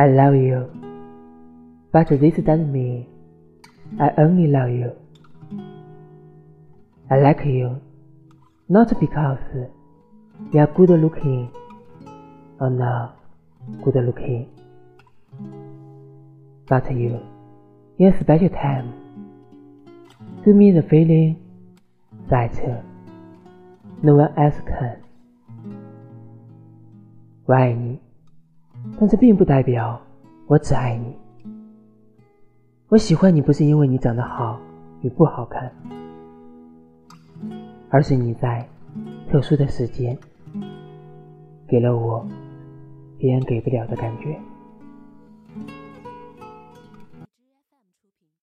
I love you, but this doesn't mean I only love you. I like you, not because you are good looking or not good looking, but you, in a special time, give me the feeling that no one else can。我爱你， 但这并不代表我只爱你。我喜欢你不是因为你长得好与不好看，而是你在特殊的时间给了我别人给不了的感觉。